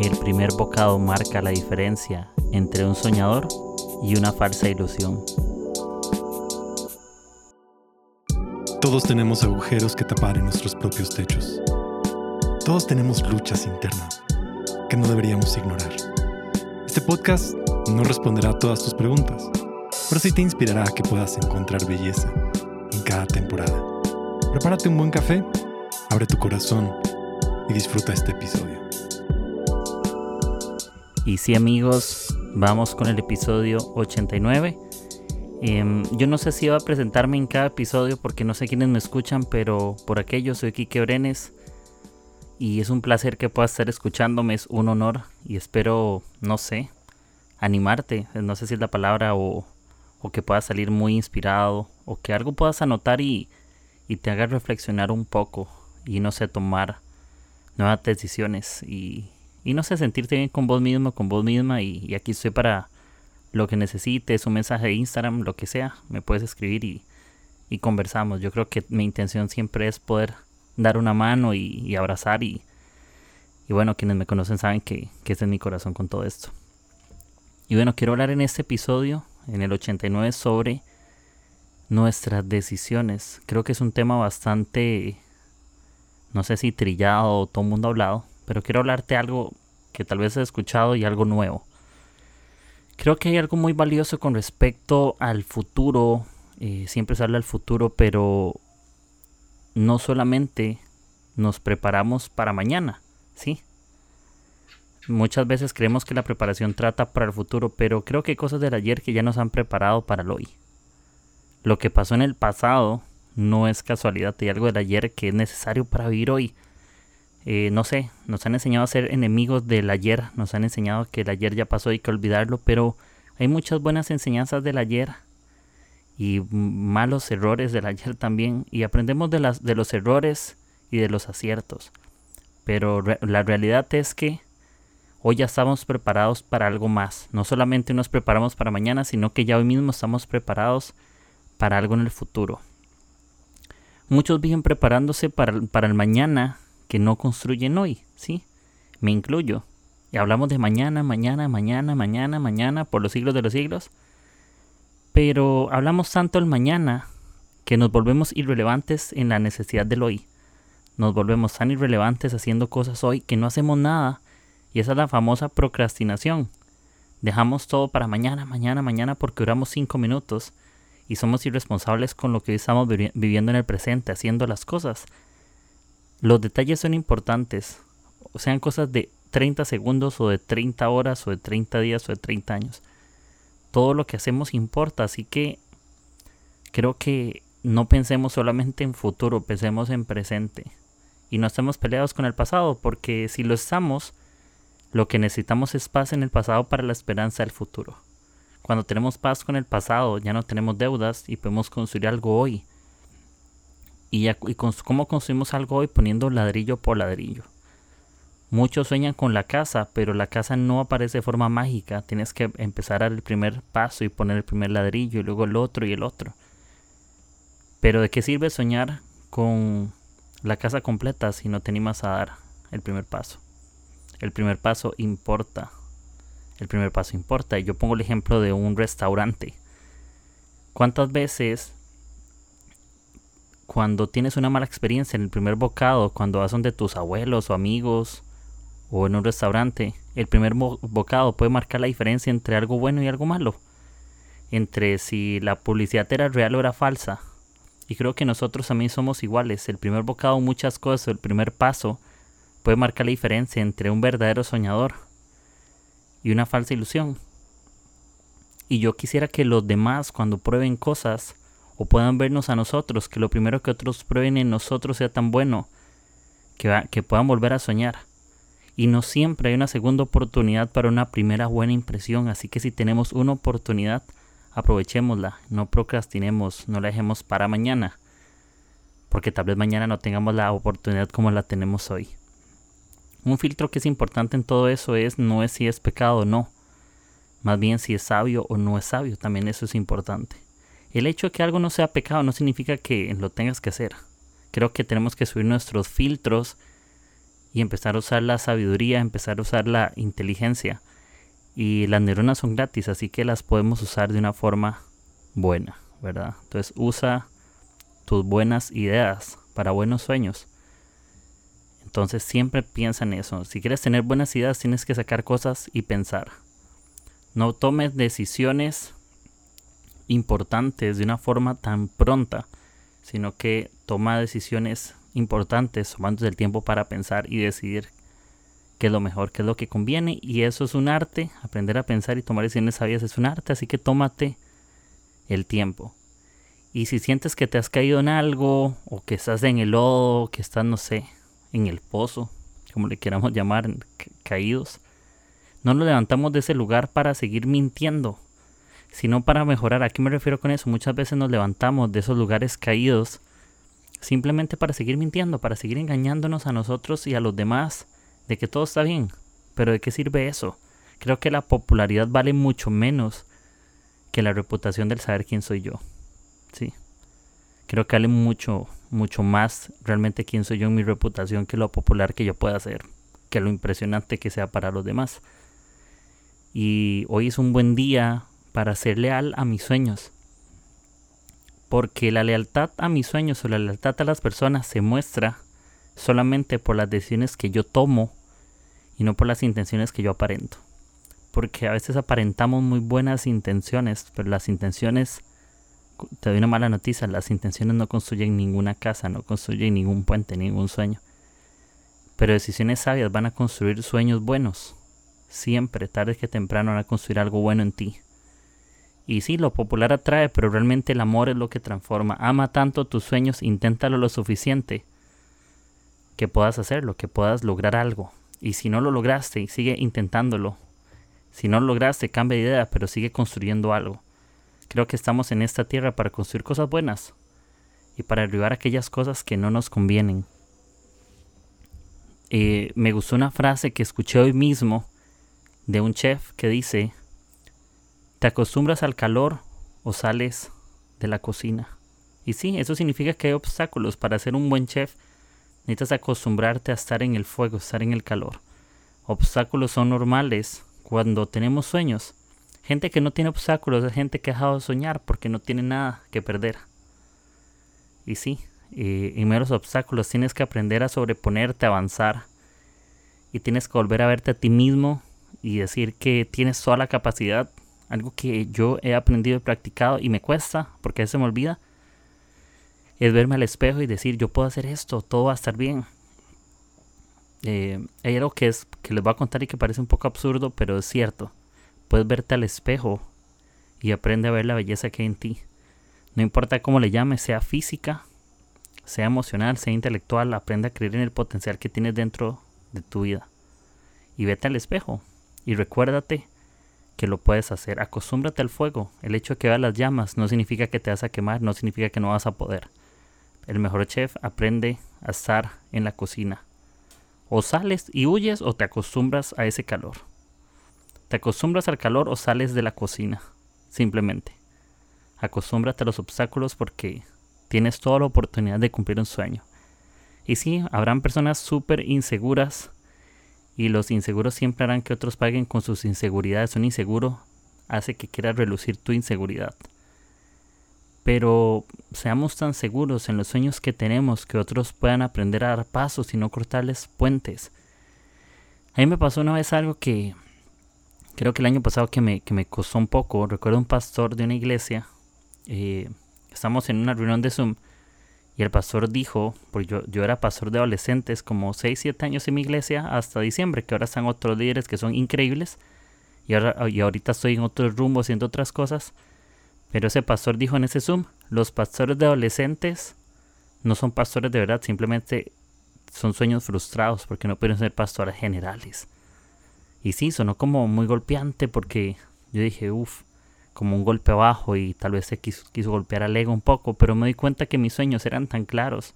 El primer bocado marca la diferencia entre un soñador y una falsa ilusión. Todos tenemos agujeros que tapar en nuestros propios techos. Todos tenemos luchas internas que no deberíamos ignorar. Este podcast no responderá a todas tus preguntas, pero sí te inspirará a que puedas encontrar belleza en cada temporada. Prepárate un buen café, abre tu corazón y disfruta este episodio. Y sí amigos, vamos con el episodio 89. Em, yo no sé si iba a presentarme en cada episodio porque no sé quiénes me escuchan, pero por aquello soy Kike Brenes y es un placer que puedas estar escuchándome, es un honor y espero, no sé, animarte, no sé si es la palabra o, o que puedas salir muy inspirado o que algo puedas anotar y, y te haga reflexionar un poco y no sé, tomar nuevas decisiones y, y no sé, sentirte bien con vos mismo, con vos misma y, aquí estoy para lo que necesites, un mensaje de Instagram, lo que sea, me puedes escribir y, conversamos. Yo creo que mi intención siempre es poder dar una mano y, abrazar y, bueno, quienes me conocen saben que, que este es mi corazón con todo esto. Y bueno, quiero hablar en este episodio, en el 89, sobre nuestras decisiones. Creo que es un tema bastante, no sé si trillado o todo mundo ha hablado, pero quiero hablarte algo que tal vez he escuchado y algo nuevo. Creo que hay algo muy valioso con respecto al futuro. Eh, siempre se habla del futuro, pero no solamente nos preparamos para mañana, ¿sí? Muchas veces creemos que la preparación trata para el futuro, pero creo que hay cosas del ayer que ya nos han preparado para el hoy. Lo que pasó en el pasado no es casualidad, hay algo del ayer que es necesario para vivir hoy. Eh, no sé, nos han enseñado a ser enemigos del ayer, nos han enseñado que el ayer ya pasó y hay que olvidarlo, pero hay muchas buenas enseñanzas del ayer y malos errores del ayer también, y aprendemos de, los errores y de los aciertos. Pero la realidad es que hoy ya estamos preparados para algo más. No solamente nos preparamos para mañana, sino que ya hoy mismo estamos preparados para algo en el futuro. Muchos viven preparándose para, para el mañana que no construyen hoy, ¿sí? Me incluyo. Y hablamos de mañana, mañana, mañana, mañana, mañana, por los siglos de los siglos. Pero hablamos tanto el mañana que nos volvemos irrelevantes en la necesidad del hoy. Nos volvemos tan irrelevantes haciendo cosas hoy que no hacemos nada. Y esa es la famosa procrastinación. Dejamos todo para mañana, mañana, mañana porque duramos cinco minutos y somos irresponsables con lo que hoy estamos viviendo en el presente, haciendo las cosas. Los detalles son importantes, sean cosas de 30 segundos o de 30 horas o de 30 días o de 30 años. Todo lo que hacemos importa, así que creo que no pensemos solamente en futuro, pensemos en presente. Y no estemos peleados con el pasado, porque si lo estamos, lo que necesitamos es paz en el pasado para la esperanza del futuro. Cuando tenemos paz con el pasado, ya no tenemos deudas y podemos construir algo hoy y, ya, cómo construimos algo hoy poniendo ladrillo por ladrillo. Muchos sueñan con la casa, pero la casa no aparece de forma mágica. Tienes que empezar a dar el primer paso y poner el primer ladrillo y luego el otro y el otro. Pero ¿de qué sirve soñar con la casa completa si no te animas a dar el primer paso? El primer paso importa. El primer paso importa. Yo pongo el ejemplo de un restaurante. ¿Cuántas veces cuando tienes una mala experiencia en el primer bocado, cuando vas donde tus abuelos o amigos o en un restaurante, el primer bocado puede marcar la diferencia entre algo bueno y algo malo. Entre si la publicidad era real o era falsa. Y creo que nosotros también somos iguales. El primer bocado, muchas cosas, el primer paso puede marcar la diferencia entre un verdadero soñador y una falsa ilusión. Y yo quisiera que los demás, cuando prueben cosas, o puedan vernos a nosotros, que lo primero que otros prueben en nosotros sea tan bueno, que, que puedan volver a soñar. Y no siempre hay una segunda oportunidad para una primera buena impresión, así que si tenemos una oportunidad, aprovechémosla, no procrastinemos, no la dejemos para mañana, porque tal vez mañana no tengamos la oportunidad como la tenemos hoy. Un filtro que es importante en todo eso es no es si es pecado o no, más bien si es sabio o no es sabio, también eso es importante. El hecho de que algo no sea pecado no significa que lo tengas que hacer. Creo que tenemos que subir nuestros filtros y empezar a usar la sabiduría, empezar a usar la inteligencia. Y las neuronas son gratis, así que las podemos usar de una forma buena, ¿verdad? Entonces usa tus buenas ideas para buenos sueños. Entonces siempre piensa en eso. Si quieres tener buenas ideas, tienes que sacar cosas y pensar. No tomes decisiones importantes de una forma tan pronta, sino que toma decisiones importantes tomando el tiempo para pensar y decidir qué es lo mejor, qué es lo que conviene. Y eso es un arte. Aprender a pensar y tomar decisiones sabias es un arte. Así que tómate el tiempo. Y si sientes que te has caído en algo, o que estás en el lodo, que estás, no sé, en el pozo, como le queramos llamar, caídos, no nos levantamos de ese lugar para seguir mintiendo, sino para mejorar. ¿A qué me refiero con eso? Muchas veces nos levantamos de esos lugares caídos simplemente para seguir mintiendo, para seguir engañándonos a nosotros y a los demás de que todo está bien. Pero ¿de qué sirve eso? Creo que la popularidad vale mucho menos que la reputación del saber quién soy yo. Sí. Creo que vale mucho, mucho más realmente quién soy yo en mi reputación que lo popular que yo pueda hacer, que lo impresionante que sea para los demás. Y hoy es un buen día para ser leal a mis sueños. Porque la lealtad a mis sueños o la lealtad a las personas se muestra solamente por las decisiones que yo tomo y no por las intenciones que yo aparento. Porque a veces aparentamos muy buenas intenciones, pero las intenciones te doy una mala noticia, las intenciones no construyen ninguna casa, no construyen ningún puente, ningún sueño. Pero decisiones sabias van a construir sueños buenos. Siempre, tarde que temprano, van a construir algo bueno en ti. Y sí, lo popular atrae, pero realmente el amor es lo que transforma. Ama tanto tus sueños, inténtalo lo suficiente que puedas hacerlo, que puedas lograr algo. Y si no lo lograste, sigue intentándolo. Si no lo lograste, cambia de idea, pero sigue construyendo algo. Creo que estamos en esta tierra para construir cosas buenas y para derribar aquellas cosas que no nos convienen. Eh, me gustó una frase que escuché hoy mismo de un chef que dice, ¿te acostumbras al calor o sales de la cocina? Y sí, eso significa que hay obstáculos. Para ser un buen chef necesitas acostumbrarte a estar en el fuego, estar en el calor. Obstáculos son normales cuando tenemos sueños Gente que no tiene obstáculos es gente que ha dejado de soñar porque no tiene nada que perder. Y sí, y, en menos obstáculos tienes que aprender a sobreponerte, a avanzar. Y tienes que volver a verte a ti mismo y decir que tienes toda la capacidad. Algo que yo he aprendido y practicado y me cuesta porque veces me olvida. Es verme al espejo y decir yo puedo hacer esto, todo va a estar bien. Eh, hay algo que, es, que les voy a contar y que parece un poco absurdo, pero es cierto. Puedes verte al espejo y aprende a ver la belleza que hay en ti. No importa cómo le llames, sea física, sea emocional, sea intelectual, aprende a creer en el potencial que tienes dentro de tu vida. Y vete al espejo y recuérdate que lo puedes hacer. Acostúmbrate al fuego. El hecho de que veas las llamas no significa que te vas a quemar, no significa que no vas a poder. El mejor chef aprende a estar en la cocina. O sales y huyes o te acostumbras a ese calor. ¿Te acostumbras al calor o sales de la cocina? Simplemente. Acostúmbrate a los obstáculos porque tienes toda la oportunidad de cumplir un sueño. Y sí, habrán personas súper inseguras y los inseguros siempre harán que otros paguen con sus inseguridades. Un inseguro hace que quieras relucir tu inseguridad. Pero seamos tan seguros en los sueños que tenemos que otros puedan aprender a dar pasos y no cortarles puentes. A mí me pasó una vez algo que creo que el año pasado que me, que me costó un poco, recuerdo un pastor de una iglesia, eh, estamos en una reunión de Zoom y el pastor dijo, porque yo, era pastor de adolescentes como 6, 7 años en mi iglesia hasta diciembre, que ahora están otros líderes que son increíbles y, ahora, y ahorita estoy en otro rumbo haciendo otras cosas. Pero ese pastor dijo en ese Zoom, los pastores de adolescentes no son pastores de verdad, simplemente son sueños frustrados porque no pueden ser pastores generales. Y sí, sonó como muy golpeante porque yo dije, uff, como un golpe abajo y tal vez se quiso, golpear al ego un poco, pero me di cuenta que mis sueños eran tan claros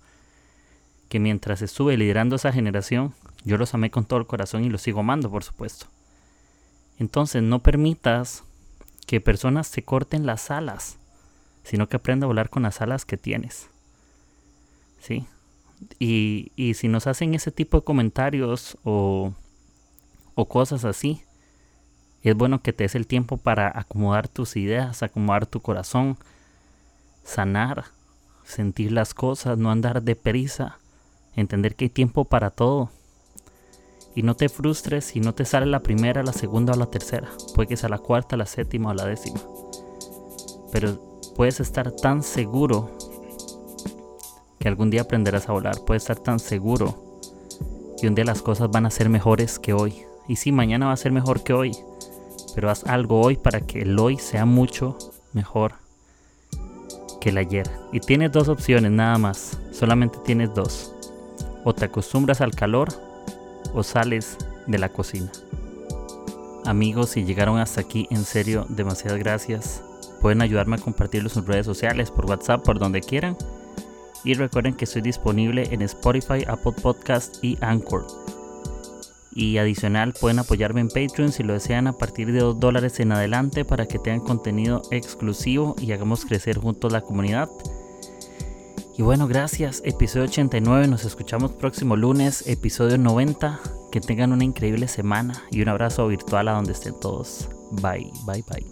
que mientras estuve liderando esa generación, yo los amé con todo el corazón y los sigo amando, por supuesto. Entonces no permitas que personas te corten las alas, sino que aprenda a volar con las alas que tienes. ¿Sí? Y, y si nos hacen ese tipo de comentarios o, o cosas así, es bueno que te des el tiempo para acomodar tus ideas, acomodar tu corazón, sanar, sentir las cosas, no andar deprisa, entender que hay tiempo para todo. Y no te frustres si no te sale la primera, la segunda o la tercera. Puede que sea la cuarta, la séptima o la décima. Pero puedes estar tan seguro que algún día aprenderás a volar. Puedes estar tan seguro que un día las cosas van a ser mejores que hoy. Y sí, mañana va a ser mejor que hoy. Pero haz algo hoy para que el hoy sea mucho mejor que el ayer. Y tienes dos opciones nada más. Solamente tienes dos. O te acostumbras al calor o sales de la cocina. Amigos, si llegaron hasta aquí, en serio, demasiadas gracias. Pueden ayudarme a compartirlo en sus redes sociales, por WhatsApp, por donde quieran. Y recuerden que estoy disponible en Spotify, Apple Podcast y Anchor. Y adicional pueden apoyarme en Patreon si lo desean a partir de 2 dólares en adelante para que tengan contenido exclusivo y hagamos crecer juntos la comunidad. Y bueno, gracias. Episodio 89. Nos escuchamos próximo lunes. Episodio 90. Que tengan una increíble semana y un abrazo virtual a donde estén todos. Bye, bye, bye.